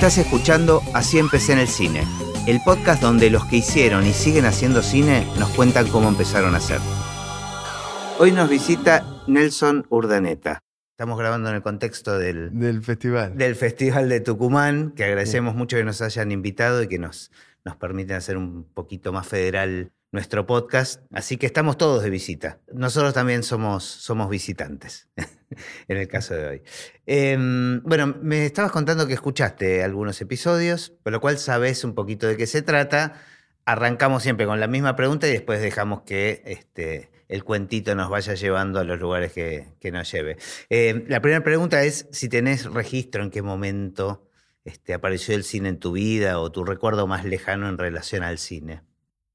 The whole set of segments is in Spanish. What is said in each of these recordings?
Estás escuchando Así empecé en el cine, el podcast donde los que hicieron y siguen haciendo cine nos cuentan cómo empezaron a hacer. Hoy nos visita Nelson Urdaneta. Estamos grabando en el contexto del, Del festival. del Festival de Tucumán, que agradecemos mucho que nos hayan invitado y que nos, nos permiten hacer un poquito más federal nuestro podcast. Así que estamos todos de visita. Nosotros también somos, somos visitantes, en el caso de hoy. Em, bueno, me estabas contando que escuchaste algunos episodios, por lo cual sabes un poquito de qué se trata. Arrancamos siempre con la misma pregunta y después dejamos que este, el cuentito nos vaya llevando a los lugares que, que nos lleve. Eh, la primera pregunta es si tenés registro en qué momento este, apareció el cine en tu vida o tu recuerdo más lejano en relación al cine.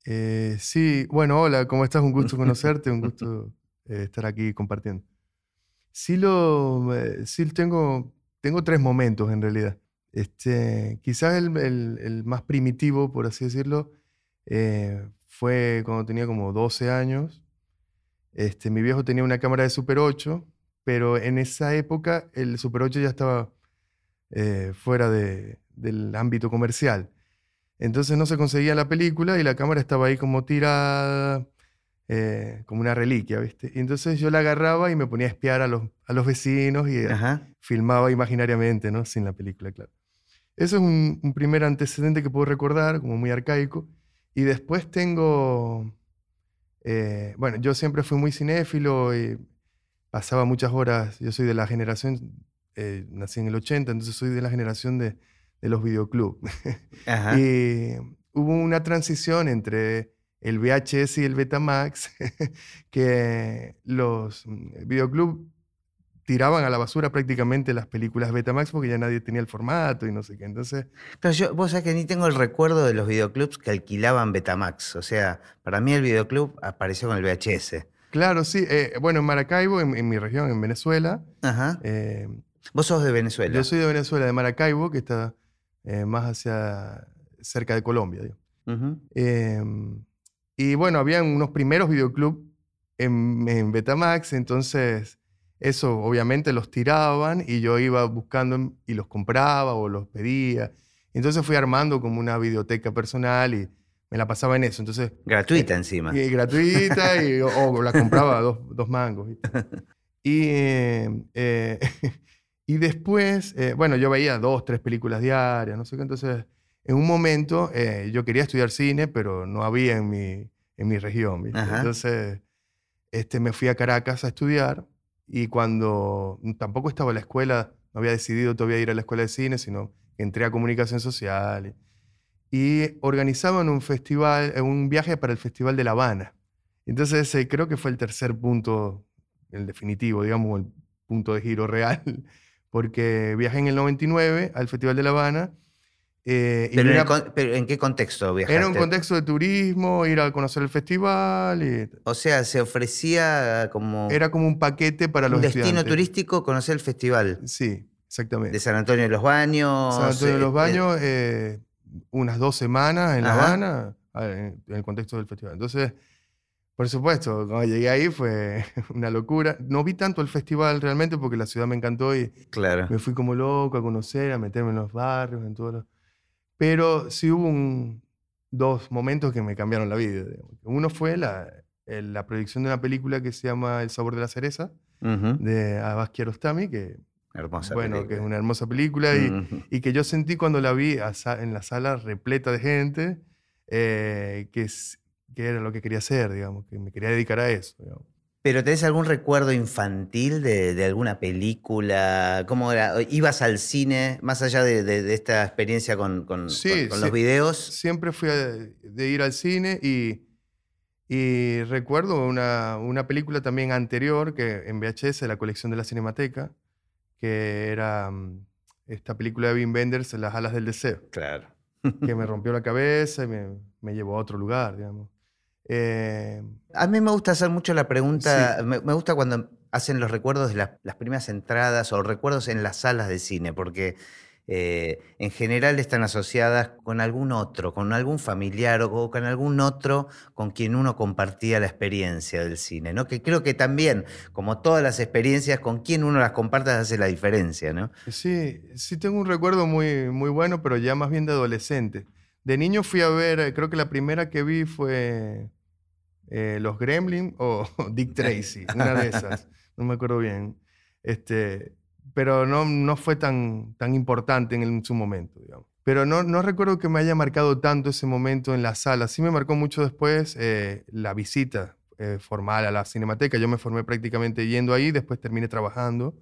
Eh, sí, bueno, hola, ¿cómo estás? Un gusto conocerte, un gusto eh, estar aquí compartiendo. Sí, lo, eh, sí tengo, tengo tres momentos en realidad. Este, quizás el, más primitivo, por así decirlo, eh, fue cuando tenía como 12 años. Este, mi viejo tenía una cámara de Super 8, pero en esa época el Super 8 ya estaba eh, fuera de- del ámbito comercial. Entonces no se conseguía la película y la cámara estaba ahí como tirada, eh, como una reliquia, ¿viste? Y entonces yo la agarraba y me ponía a espiar a los, a los vecinos y eh, Ajá. filmaba imaginariamente, ¿no? Sin la película, claro. Eso es un, un primer antecedente que puedo recordar, como muy arcaico. Y después tengo, eh, bueno, yo siempre fui muy cinéfilo y pasaba muchas horas, yo soy de la generación, eh, nací en el 80, entonces soy de la generación de, de los videoclubs. Y hubo una transición entre el VHS y el Betamax, que los mm, videoclubs tiraban a la basura prácticamente las películas Betamax porque ya nadie tenía el formato y no sé qué. Entonces, Claro, yo, vos sabés que ni tengo el recuerdo de los videoclubs que alquilaban Betamax. O sea, para mí el videoclub apareció con el VHS. claro, sí. eh, bueno, en Maracaibo, en, en mi región, en Venezuela, Ajá. eh, Vos sos de Venezuela. yo soy de Venezuela, de Maracaibo, que está eh, más hacia cerca de Colombia. digo. Em, y bueno, habían unos primeros videoclubs en, en Betamax, entonces eso obviamente los tiraban y yo iba buscando y los compraba o los pedía. Entonces fui armando como una videoteca personal y me la pasaba en eso. Entonces, Gratuita encima. y gratuita y, o, o la compraba dos, dos mangos. Y, eh, eh, y después, eh, bueno, yo veía dos, tres películas diarias, no sé qué. Entonces, en un momento eh, yo quería estudiar cine, pero no había en mi, en mi región. ¿viste? Entonces, este, me fui a Caracas a estudiar y cuando tampoco estaba en la escuela, no había decidido todavía ir a la escuela de cine, sino entré a comunicación social. Y, y organizaban un festival, eh, un viaje para el Festival de La Habana. Entonces ese creo que fue el tercer punto, el definitivo, digamos, el punto de giro real, porque viajé en el 99 al Festival de La Habana. eh, y Pero, en era, el con- pero ¿en qué contexto viajaste? era un contexto de turismo, ir a conocer el festival, y O sea, se ofrecía como era como un paquete para los un destino estudiantes. turístico conocer el festival Sí, exactamente. de San Antonio de los Baños. San Antonio de los eh, Baños, eh, unas dos semanas en La. Habana, en el contexto del festival. Entonces, por supuesto, cuando llegué ahí fue una locura. No vi tanto el festival realmente porque la ciudad me encantó y claro. me fui como loco a conocer, a meterme en los barrios, en todos los... Pero sí hubo un- dos momentos que me cambiaron la vida. Uno fue la, la proyección de una película que se llama El sabor de la cereza, Ujú. de Abbas Kiarostami, que, Hermosa bueno, que es película. una hermosa película y, Ujú. y que yo sentí cuando la vi en la sala repleta de gente, eh, que, es- que era lo que quería hacer, digamos, que me quería dedicar a eso. digamos. ¿Pero tenés algún recuerdo infantil de, de alguna película? ¿Cómo era? ¿Ibas al cine, más allá de, de- de esta experiencia con, con- Sí, con- con sí. los videos? Siempre fui a- de ir al cine y, y recuerdo una, una película también anterior que en VHS, la colección de la Cinemateca, que era mm, esta película de Wim Wenders, Las alas del deseo. Claro. que me rompió la cabeza y me, me llevó a otro lugar, digamos. Eh, A mí me gusta hacer mucho la pregunta, me, me gusta cuando hacen los recuerdos de las, las primeras entradas o recuerdos en las salas de cine, porque eh, en general están asociadas con algún otro, con algún familiar o con algún otro con quien uno compartía la experiencia del cine, ¿no? Que creo que también, como todas las experiencias, con quien uno las comparta hace la diferencia, ¿no? Sí, sí tengo un recuerdo muy, muy bueno, pero ya más bien de adolescente. De niño fui a ver, creo que la primera que vi fue eh, Los Gremlins o Dick Tracy, una de esas, no me acuerdo bien. Este, pero no, no fue tan, tan importante en, su momento, digamos. Pero no, no recuerdo que me haya marcado tanto ese momento en la sala. Sí me marcó mucho después eh, la visita eh, formal a la Cinemateca. Yo me formé prácticamente yendo ahí, después terminé trabajando.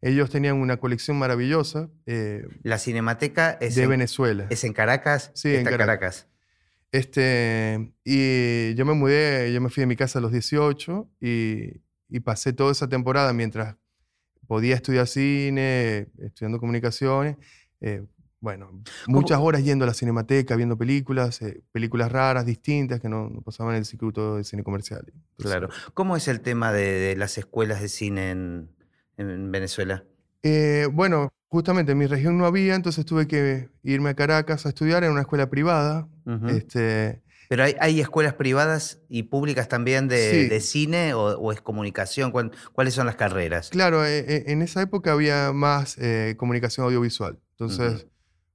Ellos tenían una colección maravillosa. Eh, la Cinemateca es de en, Venezuela. ¿Es en Caracas? Sí, en Caracas. Este, y yo me mudé, yo me fui de mi casa a los 18 y, y pasé toda esa temporada mientras podía estudiar cine, estudiando comunicaciones. Eh, bueno, muchas horas yendo a la cinemateca, viendo películas, eh, películas raras, distintas, que no, pasaban en el circuito de cine comercial. claro. ¿Cómo es el tema de, las escuelas de cine en, Venezuela? Eh, bueno, justamente en mi región no había, entonces tuve que irme a Caracas a estudiar en una escuela privada. Este, pero hay, escuelas privadas y públicas también de, cine o, es comunicación. ¿Cuáles son las carreras? Claro, e, e, en esa época había más eh, comunicación audiovisual. Entonces,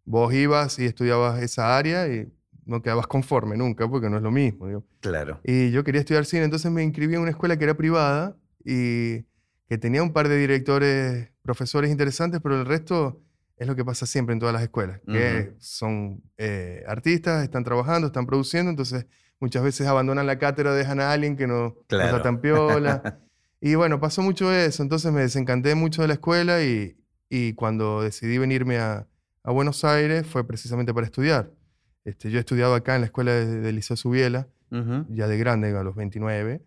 vos ibas y estudiabas esa área y no quedabas conforme nunca porque no es lo mismo. Claro. Y yo quería estudiar cine, entonces me inscribí en una escuela que era privada y que tenía un par de directores, profesores interesantes, pero el resto es lo que pasa siempre en todas las escuelas, que son eh, artistas, están trabajando, están produciendo, entonces muchas veces abandonan la cátedra, dejan a alguien que no, está tan piola. y bueno, pasó mucho eso, entonces me desencanté mucho de la escuela y, y cuando decidí venirme a, a, Buenos Aires fue precisamente para estudiar. Este, yo he estudiado acá en la escuela de, de Liceo Subiela, ya de grande, a los 29,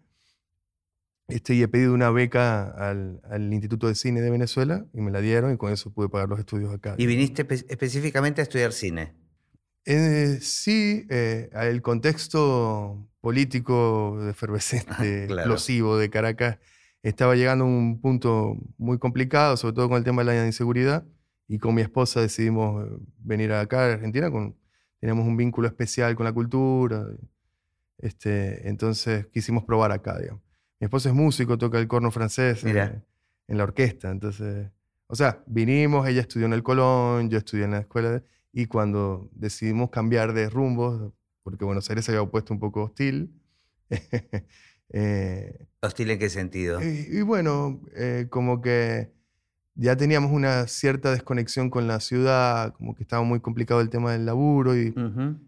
este, y he pedido una beca al, al, Instituto de Cine de Venezuela y me la dieron y con eso pude pagar los estudios acá. ¿Y viniste específicamente a estudiar cine? Eh, sí, eh, el contexto político efervescente, explosivo de Caracas estaba llegando a un punto muy complicado, sobre todo con el tema de la inseguridad, y con mi esposa decidimos eh, venir acá a Argentina, con, teníamos un vínculo especial con la cultura, este, entonces quisimos probar acá, digamos. Mi esposo es músico, toca el corno francés en, la orquesta. Entonces, o sea, vinimos, ella estudió en el Colón, yo estudié en la escuela. y cuando decidimos cambiar de rumbo, porque Buenos Aires se había puesto un poco hostil. eh, ¿Hostil en qué sentido? Y, bueno, eh, como que ya teníamos una cierta desconexión con la ciudad, como que estaba muy complicado el tema del laburo y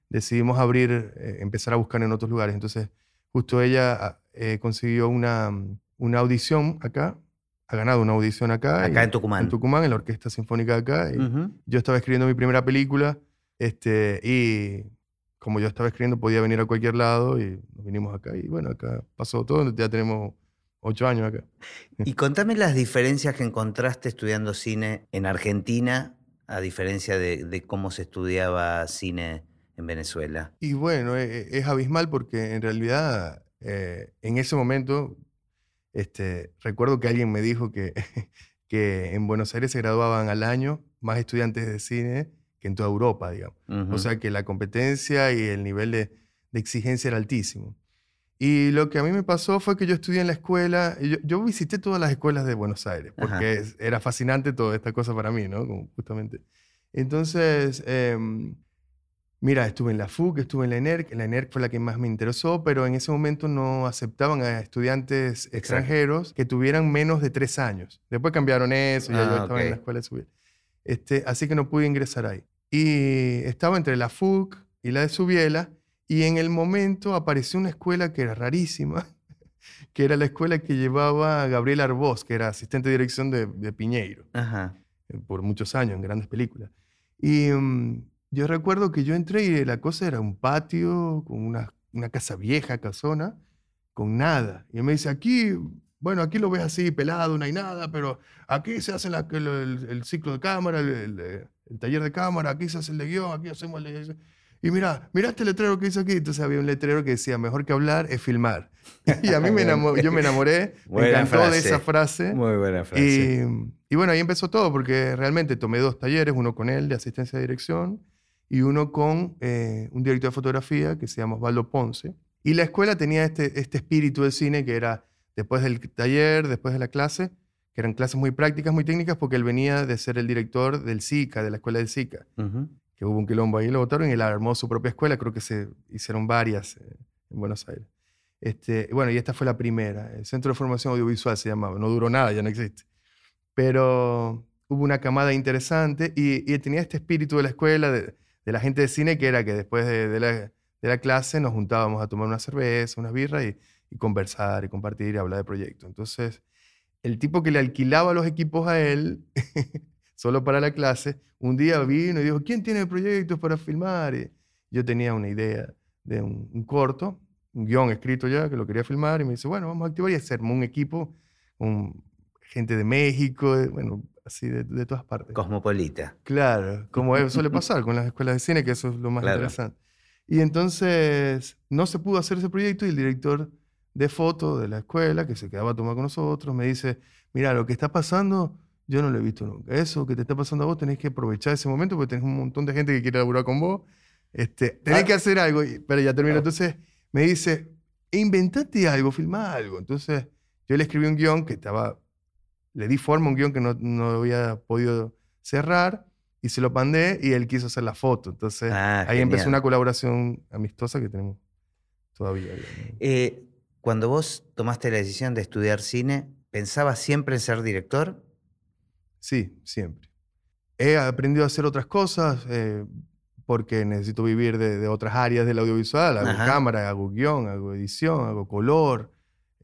decidimos abrir, eh, empezar a buscar en otros lugares. Entonces, justo ella eh, consiguió una, mm, una, audición acá, ha ganado una audición acá. Acá en Tucumán. En Tucumán, en la Orquesta Sinfónica de acá. Yo estaba escribiendo mi primera película este, y como yo estaba escribiendo podía venir a cualquier lado y nos vinimos acá y bueno, acá pasó todo, ya tenemos ocho años acá. Y contame las diferencias que encontraste estudiando cine en Argentina a diferencia de, de cómo se estudiaba cine en Venezuela? Y bueno, e, e, es, abismal porque en realidad eh, en ese momento este, recuerdo que alguien me dijo que, que en Buenos Aires se graduaban al año más estudiantes de cine que en toda Europa, digamos. O sea que la competencia y el nivel de, de, exigencia era altísimo. Y lo que a mí me pasó fue que yo estudié en la escuela, yo, yo visité todas las escuelas de Buenos Aires, porque era fascinante toda esta cosa para mí, ¿no? Como justamente. Entonces, em, Mira, estuve en la FUC, estuve en la ENERC, la ENERC fue la que más me interesó, pero en ese momento no aceptaban a estudiantes extranjeros que tuvieran menos de tres años. Después cambiaron eso, ya yo ah, estaba en la escuela de Subiela. Este, así que no pude ingresar ahí. Y estaba entre la FUC y la de Subiela, y en el momento apareció una escuela que era rarísima, que era la escuela que llevaba Gabriel Arbós, que era asistente de dirección de, Piñeiro, eh, por muchos años, en grandes películas. Y... Mm, yo recuerdo que yo entré y la cosa era un patio con una, una casa vieja, casona, con nada. Y él me dice, aquí, bueno, aquí lo ves así, pelado, no hay nada, pero aquí se hace el, ciclo de cámara, el, taller de cámara, aquí se hace el de guion, aquí hacemos el de... y mira, mira este letrero que hizo aquí. Entonces había un letrero que decía, mejor que hablar es filmar. Y a mí me enamoré, yo me enamoré, me encantó de esa frase. Muy buena frase. Y, bueno, ahí empezó todo, porque realmente tomé dos talleres, uno con él de asistencia de dirección y uno con eh, un director de fotografía que se llama Osvaldo Ponce. Y la escuela tenía este, este espíritu de cine que era después del taller, después de la clase, que eran clases muy prácticas, muy técnicas, porque él venía de ser el director del SICA, de la escuela del SICA, que hubo un quilombo ahí, lo votaron y él armó su propia escuela, creo que se hicieron varias eh, en Buenos Aires. Este, bueno, y esta fue la primera, el Centro de Formación Audiovisual se llamaba, no duró nada, ya no existe. Pero hubo una camada interesante y, y tenía este espíritu de la escuela, de, de, la gente de cine, que era que después de, la, clase nos juntábamos a tomar una cerveza, unas birras y, conversar y compartir y hablar de proyectos. Entonces, el tipo que le alquilaba los equipos a él, solo para la clase, un día vino y dijo, ¿quién tiene proyectos para filmar? Y yo tenía una idea de un, corto, un guion escrito ya, que lo quería filmar, y me dice, bueno, vamos a activar y hacerme un equipo, con gente de México, bueno, así de, de, todas partes. Cosmopolita. Claro, como suele pasar con las escuelas de cine, que eso es lo más interesante. Y entonces no se pudo hacer ese proyecto y el director de foto de la escuela que se quedaba a tomar con nosotros, me dice, mira, lo que está pasando yo no lo he visto nunca. Eso que te está pasando a vos tenés que aprovechar ese momento porque tenés un montón de gente que quiere laburar con vos. Este, tenés ah. que hacer algo, pero ya termino. Entonces me dice, inventate algo, filma algo. Entonces yo le escribí un guion que estaba, le di forma a un guion que no, no había podido cerrar y se lo mandé y él quiso hacer la foto. Entonces ah, ahí empezó una colaboración amistosa que tenemos todavía. Eh, cuando vos tomaste la decisión de estudiar cine, ¿pensabas siempre en ser director? Sí, siempre. He aprendido a hacer otras cosas eh, porque necesito vivir de, otras áreas del audiovisual. Hago cámara, hago guion, hago edición, hago color,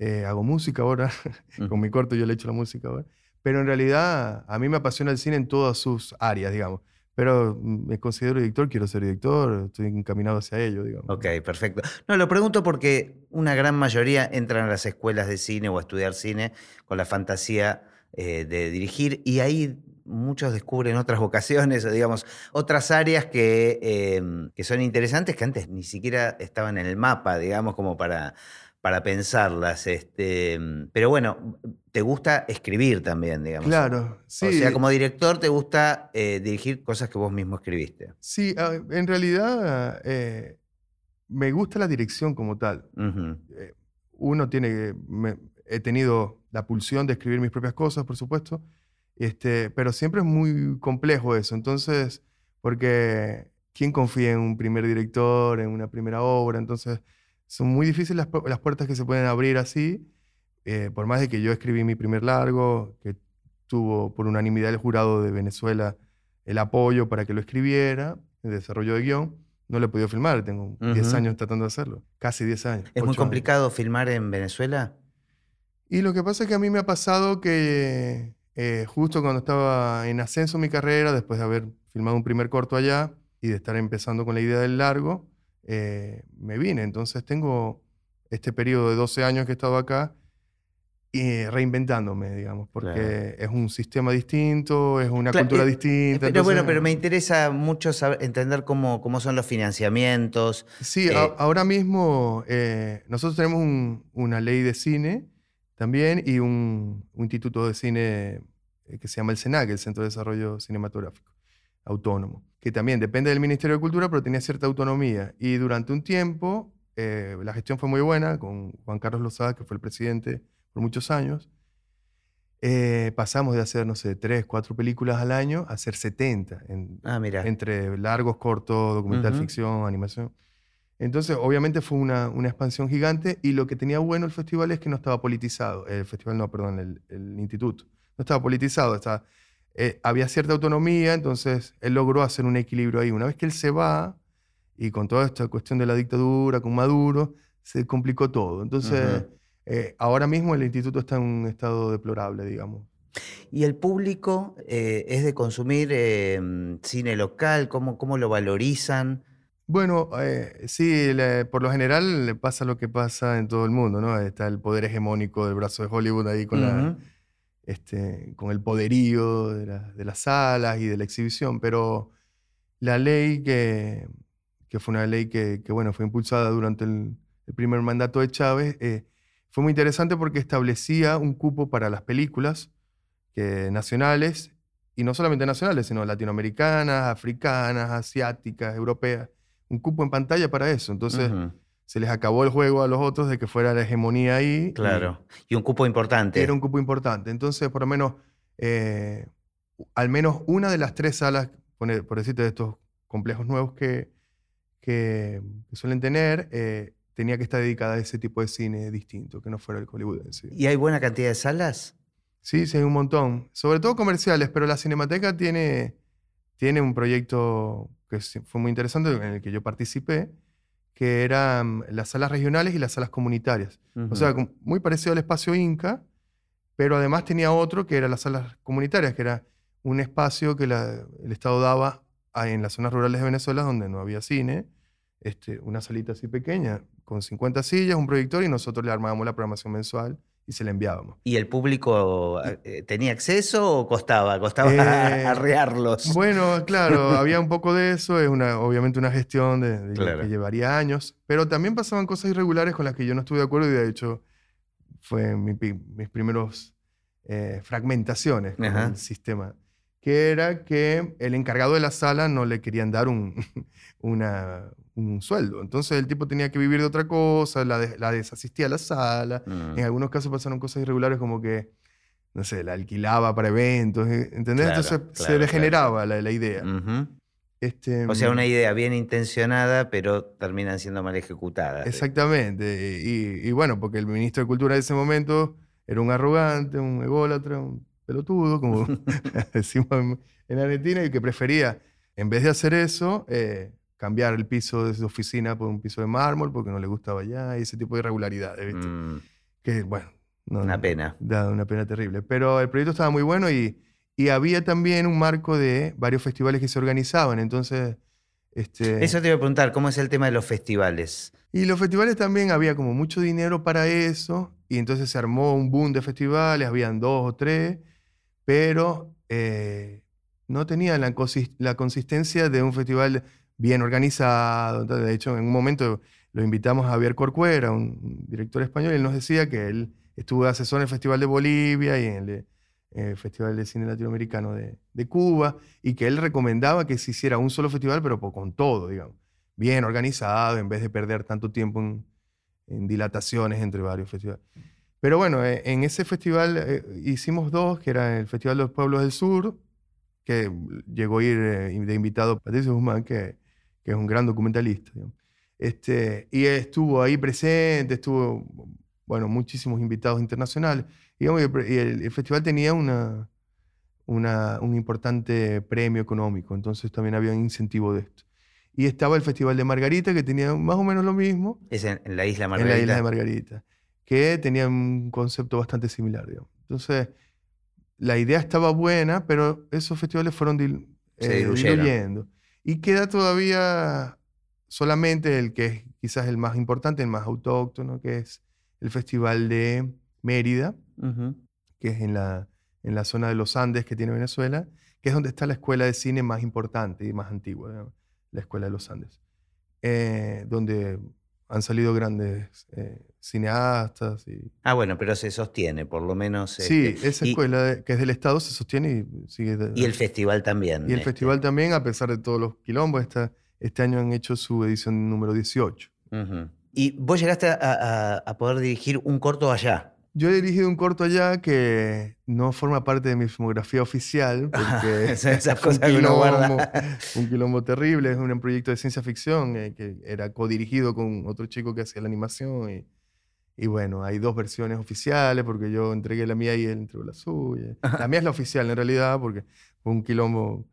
eh, hago música ahora. Con mi corto yo le echo la música ahora. Pero en realidad a mí me apasiona el cine en todas sus áreas, digamos pero me considero director, quiero ser director, estoy encaminado hacia ello, digamos. Ok, perfecto. No, lo pregunto porque una gran mayoría entran a las escuelas de cine o a estudiar cine con la fantasía eh, de dirigir y ahí muchos descubren otras vocaciones digamos otras áreas que, em, que son interesantes que antes ni siquiera estaban en el mapa, digamos, como para para pensarlas. Este, pero bueno, te gusta escribir también, digamos. Claro, sí. O sea, como director te gusta eh, dirigir cosas que vos mismo escribiste. Sí, ah, en realidad eh, me gusta la dirección como tal. Eh, uno tiene, he tenido la pulsión de escribir mis propias cosas, por supuesto, este, pero siempre es muy complejo eso. Entonces, porque ¿quién confía en un primer director, en una primera obra? Entonces son muy difíciles las, puertas que se pueden abrir así, eh, por más de que yo escribí mi primer largo, que tuvo por unanimidad el jurado de Venezuela el apoyo para que lo escribiera, el desarrollo de guion, no lo he podido filmar, tengo 10 años tratando de hacerlo, casi 10 años. ¿Es muy complicado filmar en Venezuela? Y lo que pasa es que a mí me ha pasado que eh, justo cuando estaba en ascenso mi carrera, después de haber filmado un primer corto allá y de estar empezando con la idea del largo, eh, me vine. Entonces tengo este periodo de 12 años que he estado acá y reinventándome, digamos, porque es un sistema distinto, es una cultura eh, distinta. Pero bueno, pero me interesa mucho entender cómo, cómo son los financiamientos. Sí, eh, ahora mismo nosotros tenemos una ley de cine también y un, un, instituto de cine que se llama el CENAC, el Centro de Desarrollo Cinematográfico Autónomo que también depende del Ministerio de Cultura, pero tenía cierta autonomía. Y durante un tiempo, eh, la gestión fue muy buena con Juan Carlos Lozada, que fue el presidente por muchos años. Eh, pasamos de hacer, no sé, tres, cuatro películas al año a hacer 70, ah, mira. entre largos, cortos, documental, ficción, animación. Entonces, obviamente fue una, una, expansión gigante y lo que tenía bueno el festival es que no estaba politizado. El festival, no, perdón, el, el instituto. No estaba politizado, estaba eh, había cierta autonomía, entonces él logró hacer un equilibrio ahí. Una vez que él se va, y con toda esta cuestión de la dictadura, con Maduro, se complicó todo. Entonces, eh, ahora mismo el instituto está en un estado deplorable, digamos. ¿Y el público eh, es de consumir cine local? ¿Cómo, ¿Cómo, lo valorizan? Bueno, sí, por lo general le pasa lo que pasa en todo el mundo, ¿no? Está el poder hegemónico del brazo de Hollywood ahí con la este, con el poderío de, las salas y de la exhibición, pero la ley que, que fue una ley que, que, bueno, fue impulsada durante el, el primer mandato de Chávez, eh, fue muy interesante porque establecía un cupo para las películas que, nacionales, y no solamente nacionales, sino latinoamericanas, africanas, asiáticas, europeas, un cupo en pantalla para eso. Entonces, se les acabó el juego a los otros de que fuera la hegemonía ahí. Claro, y, un cupo importante. Era un cupo importante. Entonces, por lo menos, eh, al menos una de las tres salas, por, por decirte, de estos complejos nuevos que, que, suelen tener, eh, tenía que estar dedicada a ese tipo de cine distinto, que no fuera el hollywoodense. ¿Y hay buena cantidad de salas? Sí, sí, hay un montón. Sobre todo comerciales, pero la Cinemateca tiene, tiene un proyecto que fue muy interesante, en el que yo participé, que eran las salas regionales y las salas comunitarias. O sea, muy parecido al espacio Inca, pero además tenía otro que era las salas comunitarias, que era un espacio que el Estado daba en las zonas rurales de Venezuela donde no había cine, este, una salita así pequeña, con 50 sillas, un proyector y nosotros le armábamos la programación mensual y se la enviábamos. ¿Y el público eh, tenía acceso o costaba? ¿Costaba eh, arrearlos? Bueno, claro, había un poco de eso, es una, obviamente una gestión de, que llevaría años, pero también pasaban cosas irregulares con las que yo no estuve de acuerdo y de hecho fue mis primeros eh, fragmentaciones con el sistema que era que el encargado de la sala no le querían dar un, un sueldo. Entonces el tipo tenía que vivir de otra cosa, la, la desasistía a la sala. Mm. En algunos casos pasaron cosas irregulares como que, no sé, la alquilaba para eventos, eh, ¿entendés? Entonces se degeneraba la, la, idea. este, o sea, una idea bien intencionada, pero terminan siendo mal ejecutadas. Exactamente. Y, y, bueno, porque el ministro de Cultura de ese momento era un arrogante, un ególatra, un pelotudo, como decimos en Argentina, y que prefería, en vez de hacer eso, eh, cambiar el piso de su oficina por un piso de mármol porque no le gustaba ya, y ese tipo de irregularidades, ¿viste? Mm. Que, bueno. una pena. Da una pena terrible. Pero el proyecto estaba muy bueno y, y había también un marco de varios festivales que se organizaban, entonces... Este, eso te iba a preguntar, ¿cómo es el tema de los festivales? Y los festivales también había como mucho dinero para eso, y entonces se armó un boom de festivales, habían dos o tres, pero eh, no tenía la, la, consistencia de un festival bien organizado. de hecho, en un momento lo invitamos a Javier Corcuera, un director español, y él nos decía que él estuvo de asesor en el Festival de Bolivia y en el, eh, Festival de Cine Latinoamericano de, Cuba, y que él recomendaba que se hiciera un solo festival, pero con todo, digamos, bien organizado, en vez de perder tanto tiempo en, en dilataciones entre varios festivales. Pero bueno, eh, en ese festival eh, hicimos dos, que era el Festival de los Pueblos del Sur, que llegó a ir eh, de invitado Patricio Guzmán, que, que, es un gran documentalista. Este, y estuvo ahí presente, estuvo, bueno, muchísimos invitados internacionales. y el, festival tenía una, una, un importante premio económico, entonces también había un incentivo de esto. Y estaba el Festival de Margarita, que tenía más o menos lo mismo. Es en, en la isla Margarita. En la isla de Margarita que tenían un concepto bastante similar. Entonces, la idea estaba buena, pero esos festivales fueron eh, diluyendo. Y queda todavía solamente el que es quizás el más importante, el más autóctono, que es el Festival de Mérida, que es en la, en la zona de los Andes que tiene Venezuela, que es donde está la escuela de cine más importante y más antigua, la Escuela de los Andes, eh, donde han salido grandes eh, cineastas. Y... Ah, bueno, pero se sostiene, por lo menos. Sí, este, esa escuela que es del Estado se sostiene y sigue. y el festival también. Y el este. festival también, a pesar de todos los quilombos, este año han hecho su edición número 18. Y vos llegaste a, poder dirigir un corto allá. Yo he dirigido un corto allá que no forma parte de mi filmografía oficial, porque esas cosas que uno guarda. un quilombo terrible, es un proyecto de ciencia ficción eh, que era codirigido con otro chico que hacía la animación y y bueno, hay dos versiones oficiales porque yo entregué la mía y él entregó la suya. La mía es la oficial en realidad porque fue un quilombo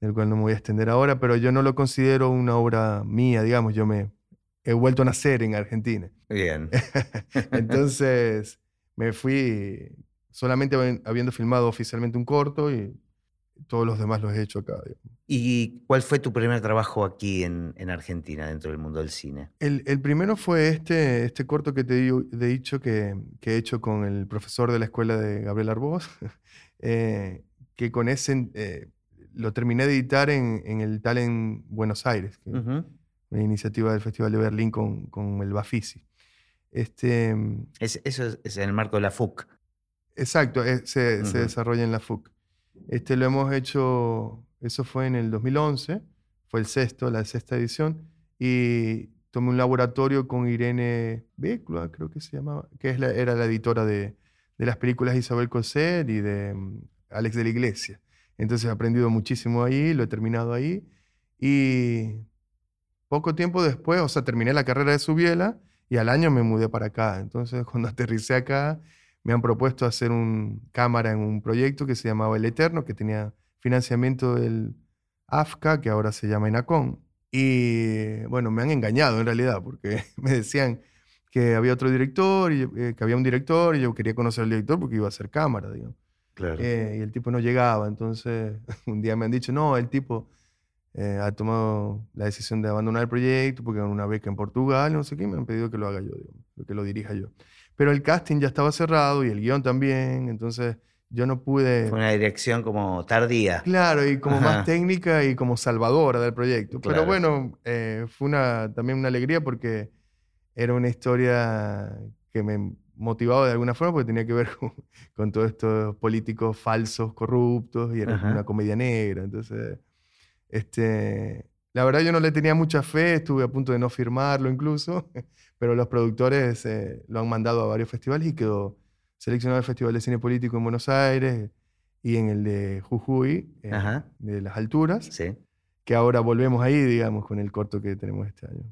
del cual no me voy a extender ahora, pero yo no lo considero una obra mía, digamos, yo me he vuelto a nacer en Argentina. Bien. Entonces me fui solamente habiendo filmado oficialmente un corto y todos los demás los he hecho acá. ¿Y cuál fue tu primer trabajo aquí en, Argentina, dentro del mundo del cine? El, primero fue este, este corto que te he dicho que, he hecho con el profesor de la escuela de Gabriel Arbós, eh, que con ese eh, lo terminé de editar en, el Talent Buenos Aires, una iniciativa del Festival de Berlín con, con el Bafisi. Este, es, eso es, en el marco de la FUC. Exacto, eh, se, se, desarrolla en la FUC. Este lo hemos hecho, eso fue en el 2011, fue el sexto, la sexta edición, y tomé un laboratorio con Irene Beclua, creo que se llamaba, que es la, era la editora de, de, las películas Isabel Coser y de mm, Alex de la Iglesia. Entonces he aprendido muchísimo ahí, lo he terminado ahí, y poco tiempo después, o sea, terminé la carrera de Subiela y al año me mudé para acá. Entonces, cuando aterricé acá, me han propuesto hacer un cámara en un proyecto que se llamaba El Eterno, que tenía financiamiento del AFCA, que ahora se llama INACON. Y bueno, me han engañado en realidad, porque me decían que había otro director, y, eh, que había un director, y yo quería conocer al director porque iba a hacer cámara, digamos. Claro. Eh, y el tipo no llegaba. Entonces, un día me han dicho, no, el tipo eh, ha tomado la decisión de abandonar el proyecto porque una beca en Portugal, no sé qué, me han pedido que lo haga yo, que lo dirija yo. Pero el casting ya estaba cerrado y el guion también, entonces yo no pude... Fue una dirección como tardía. Claro, y como más técnica y como salvadora del proyecto. Pero bueno, eh, fue una, también una alegría porque era una historia que me motivaba de alguna forma porque tenía que ver con, todos estos políticos falsos, corruptos, y era una comedia negra, entonces este, la verdad yo no le tenía mucha fe, estuve a punto de no firmarlo incluso, pero los productores eh, lo han mandado a varios festivales y quedó seleccionado el Festival de Cine Político en Buenos Aires y en el de Jujuy, eh, de las alturas, sí. que ahora volvemos ahí, digamos, con el corto que tenemos este año.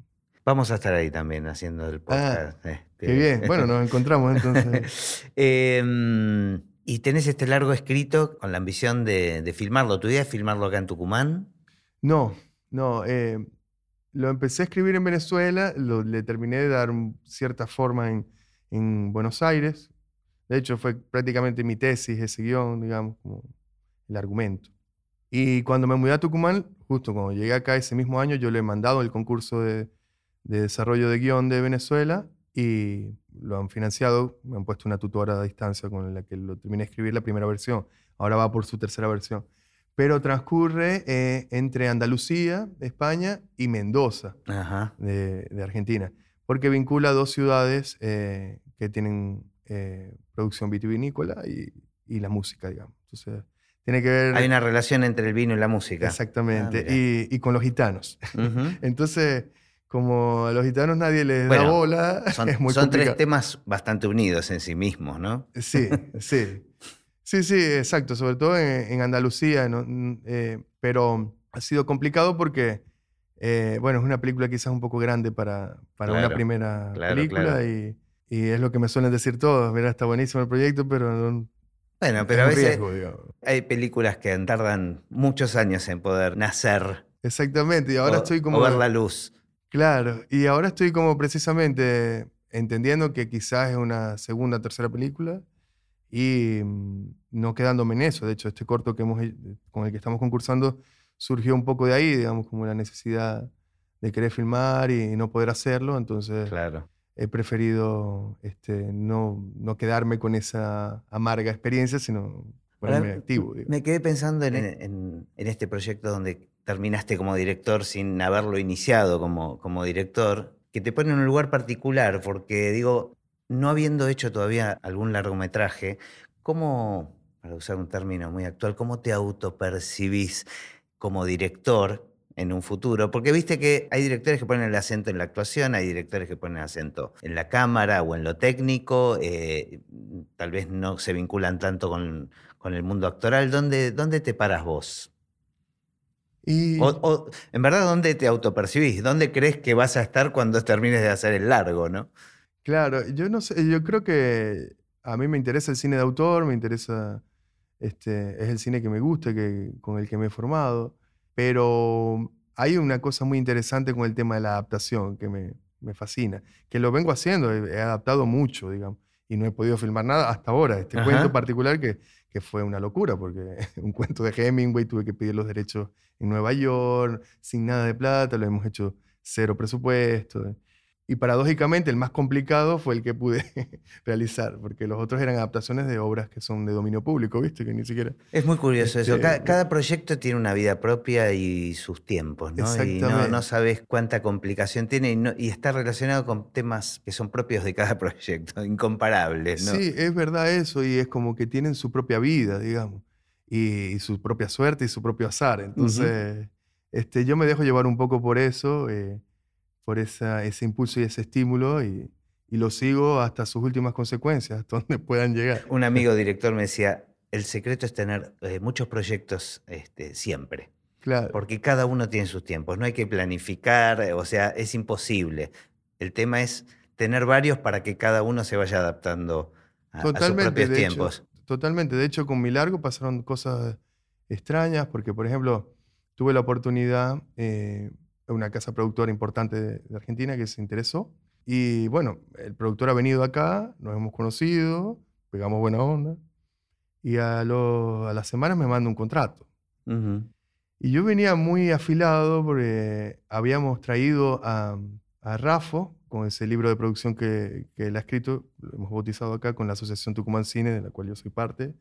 Vamos a estar ahí también haciendo el ah, podcast. Este. Qué bien, bueno, nos encontramos entonces. Em, y tenés este largo escrito con la ambición de, de filmarlo. ¿Tu idea es filmarlo acá en Tucumán? No, no. Eh, lo empecé a escribir en Venezuela, lo, le terminé de dar cierta forma en, en, Buenos Aires. De hecho, fue prácticamente mi tesis, ese guion, digamos, el argumento. Y cuando me mudé a Tucumán, justo cuando llegué acá ese mismo año, yo le he mandado el concurso de, de desarrollo de guion de Venezuela y lo han financiado, me han puesto una tutora a distancia con la que lo terminé de escribir la primera versión. Ahora va por su tercera versión pero transcurre eh, entre Andalucía, España, y Mendoza, De, Argentina, porque vincula dos ciudades eh, que tienen eh, producción vitivinícola y, y, la música, digamos. Entonces, tiene que ver... Hay una relación entre el vino y la música. Exactamente, ah, y, y, con los gitanos. Entonces, como a los gitanos nadie les da bola, son, es muy Son tres temas bastante unidos en sí mismos, ¿no? Sí, sí. Sí, sí, exacto, sobre todo en, Andalucía, eh, pero ha sido complicado porque, eh, bueno, es una película quizás un poco grande para, para una primera película Y, y, es lo que me suelen decir todos, mira, está buenísimo el proyecto, pero... bueno, pero a veces hay películas que tardan muchos años en poder nacer. Exactamente, y ahora estoy como... O ver la luz. Claro, y ahora estoy como precisamente entendiendo que quizás es una segunda o tercera película y mm, no quedándome en eso. De hecho, este corto que hemos, con el que estamos concursando surgió un poco de ahí, digamos, como la necesidad de querer filmar y no poder hacerlo. Entonces, claro. he preferido este, no, no quedarme con esa amarga experiencia, sino ponerme activo. Me quedé pensando en, en, en, este proyecto donde terminaste como director sin haberlo iniciado como, como director, que te pone en un lugar particular, porque digo, no habiendo hecho todavía algún largometraje, ¿cómo, para usar un término muy actual, cómo te autopercibís como director en un futuro? Porque viste que hay directores que ponen el acento en la actuación, hay directores que ponen el acento en la cámara o en lo técnico, eh, tal vez no se vinculan tanto con, el mundo actoral. ¿Dónde, ¿Dónde te paras vos? Y... O, en verdad, ¿dónde te autopercibís? ¿Dónde crees que vas a estar cuando termines de hacer el largo, no? Claro, yo no sé, yo creo que a mí me interesa el cine de autor, me interesa, este, es el cine que me gusta, que, con el que me he formado, pero hay una cosa muy interesante con el tema de la adaptación que me, me fascina, que lo vengo haciendo, he, adaptado mucho, digamos, y no he podido filmar nada hasta ahora. Este cuento particular que, que fue una locura, porque un cuento de Hemingway tuve que pedir los derechos en Nueva York, sin nada de plata, lo hemos hecho cero presupuesto. Y paradójicamente el más complicado fue el que pude realizar, porque los otros eran adaptaciones de obras que son de dominio público, ¿viste? Que ni siquiera... Es muy curioso eso. Este, Cada, cada proyecto tiene una vida propia y sus tiempos, ¿no? Y no, Exactamente. no sabes cuánta complicación tiene y, no- y está relacionado con temas que son propios de cada proyecto, incomparables, ¿no? Sí, es verdad eso, y es como que tienen su propia vida, digamos, y, y su propia suerte y su propio azar. Entonces, este, yo me dejo llevar un poco por eso, eh, por esa, ese impulso y ese estímulo, y, y lo sigo hasta sus últimas consecuencias, hasta donde puedan llegar. Un amigo director me decía, el secreto es tener eh, muchos proyectos este, siempre. Claro. Porque cada uno tiene sus tiempos, no hay que planificar, eh, o sea, es imposible. El tema es tener varios para que cada uno se vaya adaptando a, a sus propios de hecho, tiempos. totalmente. De hecho, con mi largo pasaron cosas extrañas, porque, por ejemplo, tuve la oportunidad, eh, una casa productora importante de, de Argentina que se interesó, y bueno, el productor ha venido acá, nos hemos conocido, pegamos buena onda, y a, lo- a las semanas me manda un contrato. Y yo venía muy afilado porque habíamos traído a, a Rafo con ese libro de producción que, que él ha escrito, lo hemos bautizado acá con la Asociación Tucumán Cine, de la cual yo soy parte.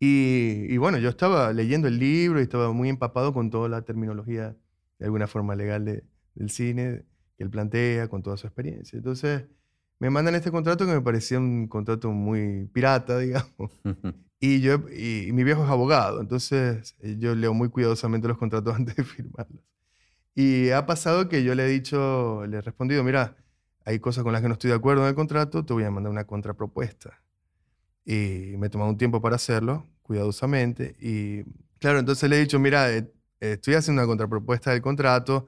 Y, y bueno, yo estaba leyendo el libro y estaba muy empapado con toda la terminología, de alguna forma legal de- del cine que él plantea, con toda su experiencia. Entonces, me mandan este contrato que me parecía un contrato muy pirata, digamos. Y, yo, y, y mi viejo es abogado, entonces eh, yo leo muy cuidadosamente los contratos antes de firmarlos. Y ha pasado que yo le he dicho, le he respondido, mira, hay cosas con las que no estoy de acuerdo en el contrato, te voy a mandar una contrapropuesta. Y me he tomado un tiempo para hacerlo, cuidadosamente. Y claro, entonces le he dicho, mira, eh, estoy haciendo una contrapropuesta del contrato,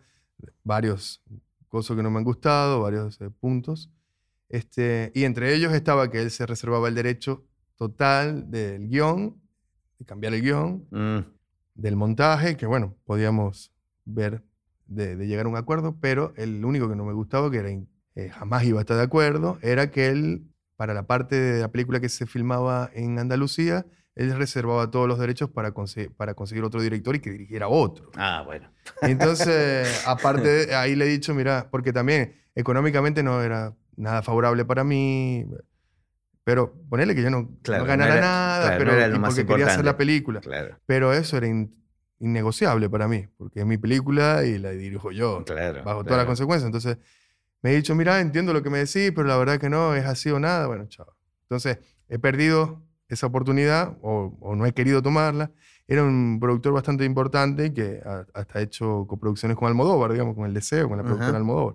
varios cosas que no me han gustado, varios eh, puntos. Este, y entre ellos estaba que él se reservaba el derecho total del guion, de cambiar el guion, Mm, del montaje, que bueno, podíamos ver de, de llegar a un acuerdo, pero el único que no me gustaba, que era, eh, jamás iba a estar de acuerdo, era que él, para la parte de la película que se filmaba en Andalucía, él reservaba todos los derechos para, conse- para conseguir otro director y que dirigiera otro. Ah, bueno. Entonces, aparte, de- ahí le he dicho, mira, porque también económicamente no era nada favorable para mí, pero ponerle que yo no, no Claro, no ganara era- nada, claro, no pero más porque quería hacer la película. Claro, Pero eso era in- innegociable para mí, porque es mi película y la dirijo yo, claro. bajo todas las consecuencias. Entonces, me he dicho, mira, entiendo lo que me decís, pero la verdad que no, es así o nada. Bueno, chao. Entonces, he perdido esa oportunidad o, o no he querido tomarla. Era un productor bastante importante que ha- hasta ha hecho coproducciones con Almodóvar, digamos, con El Deseo, con la productora Ajá. Almodóvar.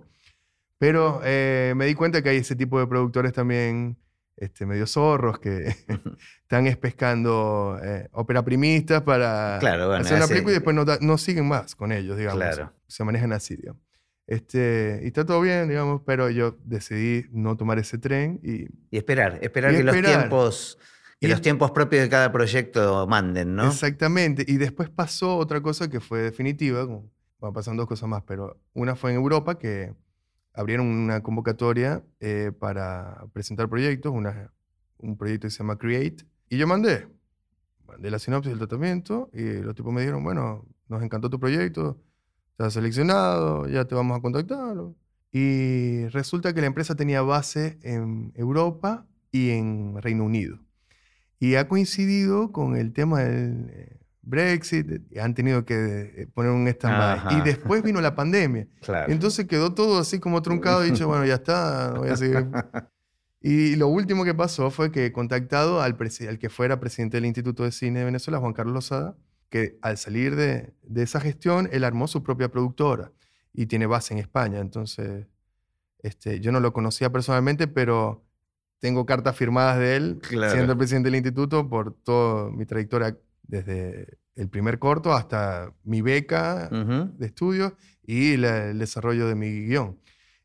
Pero eh, me di cuenta que hay ese tipo de productores también este, medio zorros que están espescando eh, ópera primistas para Claro, bueno, hacer una película y después no, no siguen más con ellos, digamos. Claro. Se manejan así, digamos. Este, y está todo bien, digamos, pero yo decidí no tomar ese tren y Y esperar, esperar Y que los esperar. tiempos, que Y- los tiempos propios de cada proyecto manden, ¿no? Exactamente. Y después pasó otra cosa que fue definitiva. Bueno, pasan dos cosas más, pero una fue en Europa que abrieron una convocatoria eh, para presentar proyectos, una- un proyecto que se llama Create. Y yo mandé, mandé la sinopsis del tratamiento y los tipos me dijeron, bueno, nos encantó tu proyecto, estás seleccionado, ya te vamos a contactar. Y resulta que la empresa tenía base en Europa y en Reino Unido. Y ha coincidido con el tema del eh, Brexit, y han tenido que eh, poner un stand-by. Y después vino la pandemia. Claro. Entonces quedó todo así como truncado y dicho, bueno, ya está, voy a seguir. Y lo último que pasó fue que he contactado al, al que fuera presidente del Instituto de Cine de Venezuela, Juan Carlos Lozada, que al salir de, de esa gestión, él armó su propia productora y tiene base en España. Entonces, este, yo no lo conocía personalmente, pero tengo cartas firmadas de él, Claro. siendo el presidente del instituto, por toda mi trayectoria desde el primer corto hasta mi beca Ujú. de estudios y la- el desarrollo de mi guion.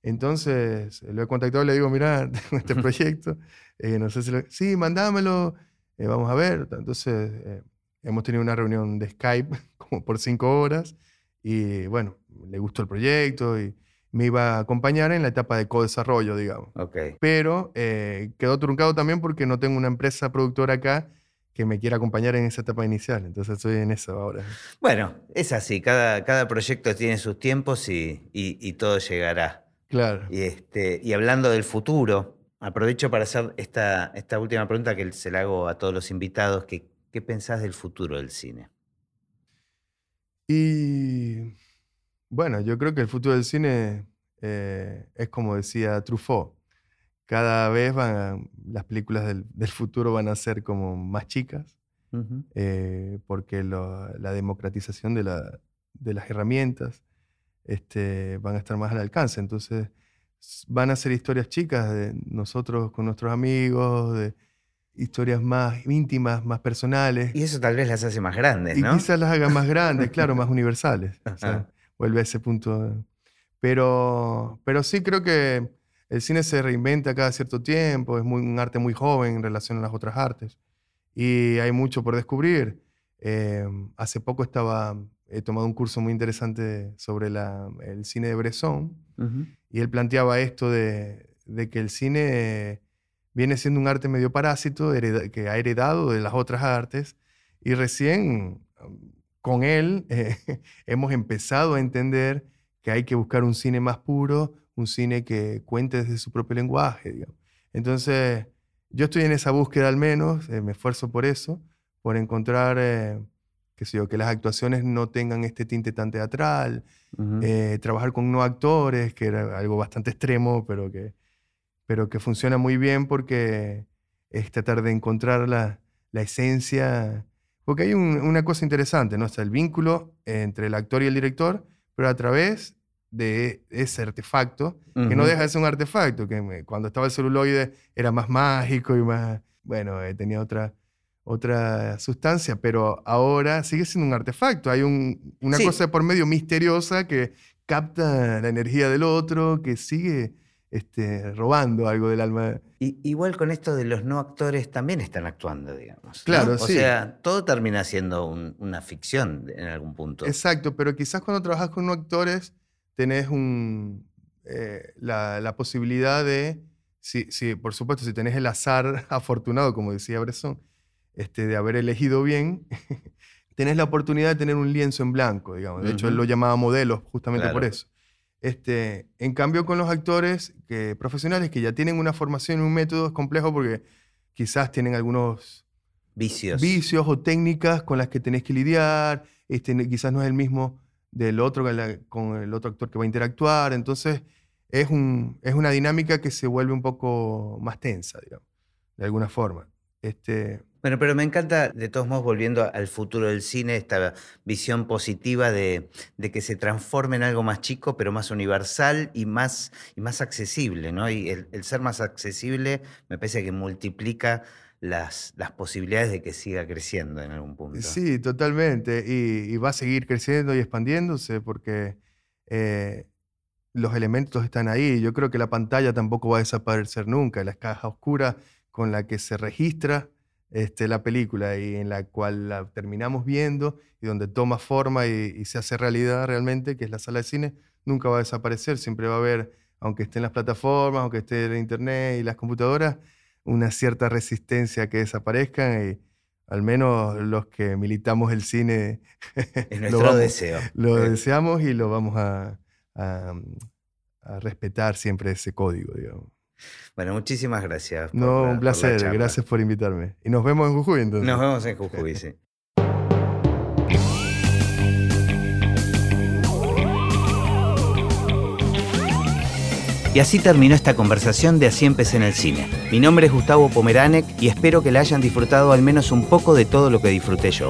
Entonces, lo he contactado y le digo, mira, tengo este proyecto, eh, no sé si lo... Sí, mandámelo, eh, vamos a ver. Entonces, eh, hemos tenido una reunión de Skype como por cinco horas y bueno, le gustó el proyecto y me iba a acompañar en la etapa de co-desarrollo, digamos. Ok. Pero eh, quedó truncado también porque no tengo una empresa productora acá que me quiera acompañar en esa etapa inicial. Entonces estoy en eso ahora. Bueno, es así, cada, cada proyecto tiene sus tiempos y, y- y todo llegará. Claro. Y, este, y hablando del futuro, aprovecho para hacer esta, esta última pregunta que se la hago a todos los invitados. Que, ¿Qué pensás del futuro del cine? Y bueno, yo creo que el futuro del cine eh, es como decía Truffaut. Cada vez van las películas del, del, futuro van a ser como más chicas, eh, porque lo, la democratización de, la, de, las herramientas este, van a estar más al alcance. Entonces van a ser historias chicas de nosotros con nuestros amigos, de historias más íntimas, más personales. Y eso tal vez las hace más grandes, ¿no? Y quizás las haga más grandes, claro, más universales. O sea, vuelve a ese punto. Pero, pero sí creo que el cine se reinventa cada cierto tiempo, es muy, un arte muy joven en relación a las otras artes y hay mucho por descubrir. Eh, hace poco estaba, he tomado un curso muy interesante sobre la, el cine de Bresson y él planteaba esto de, de, que el cine viene siendo un arte medio parásito que ha heredado de las otras artes y recién con él eh, hemos empezado a entender que hay que buscar un cine más puro, un cine que cuente desde su propio lenguaje. Digamos. Entonces, yo estoy en esa búsqueda al menos, eh, me esfuerzo por eso, por encontrar, eh, qué sé yo, que las actuaciones no tengan este tinte tan teatral, eh, trabajar con no actores, que era algo bastante extremo, pero que, pero que funciona muy bien porque es tratar de encontrar la, la esencia, porque hay una cosa interesante, ¿no? Está el vínculo entre el actor y el director, pero a través de ese artefacto, que no deja de ser un artefacto, que cuando estaba el celuloide era más mágico y más, bueno, eh, tenía otra, otra sustancia, pero ahora sigue siendo un artefacto. Hay un, una cosa por medio misteriosa que capta la energía del otro, que sigue este, robando algo del alma. Y, igual con esto de los no actores también están actuando, digamos. Claro, sí. O sea, todo termina siendo una ficción en algún punto. Exacto, pero quizás cuando trabajas con no actores tenés un, eh, la, posibilidad de, si, por supuesto, si tenés el azar afortunado, como decía Bresson, este, de haber elegido bien, tenés la oportunidad de tener un lienzo en blanco, digamos. De hecho, él lo llamaba modelos justamente por eso. Este, en cambio, con los actores que, profesionales que ya tienen una formación en un método es complejo porque quizás tienen algunos vicios, vicios o técnicas con las que tenés que lidiar. Este, quizás no es el mismo del otro con el otro actor que va a interactuar. Entonces, es, un, es una dinámica que se vuelve un poco más tensa, digamos, de alguna forma. Este, bueno, pero me encanta, de todos modos, volviendo al futuro del cine, esta visión positiva de, que se transforme en algo más chico, pero más universal y más, y más accesible, ¿no? Y el, el ser más accesible me parece que multiplica las, las posibilidades de que siga creciendo en algún punto. Sí, totalmente. Y, va a seguir creciendo y expandiéndose porque eh, los elementos están ahí. Yo creo que la pantalla tampoco va a desaparecer nunca. La caja oscura con la que se registra este, la película y en la cual la terminamos viendo y donde toma forma y, y se hace realidad realmente, que es la sala de cine, nunca va a desaparecer. Siempre va a haber, aunque esté en las plataformas, aunque esté en internet y las computadoras, una cierta resistencia a que desaparezcan y al menos los que militamos el cine es nuestro lo deseo. Lo deseamos y lo vamos a, a, respetar siempre ese código, digamos. Bueno, muchísimas gracias. no, un placer, gracias por invitarme. Y nos vemos en Jujuy entonces. Nos vemos en Jujuy, sí. Y así terminó esta conversación de Así empecé en el cine. Mi nombre es Gustavo Pomeranek y espero que la hayan disfrutado al menos un poco de todo lo que disfruté yo.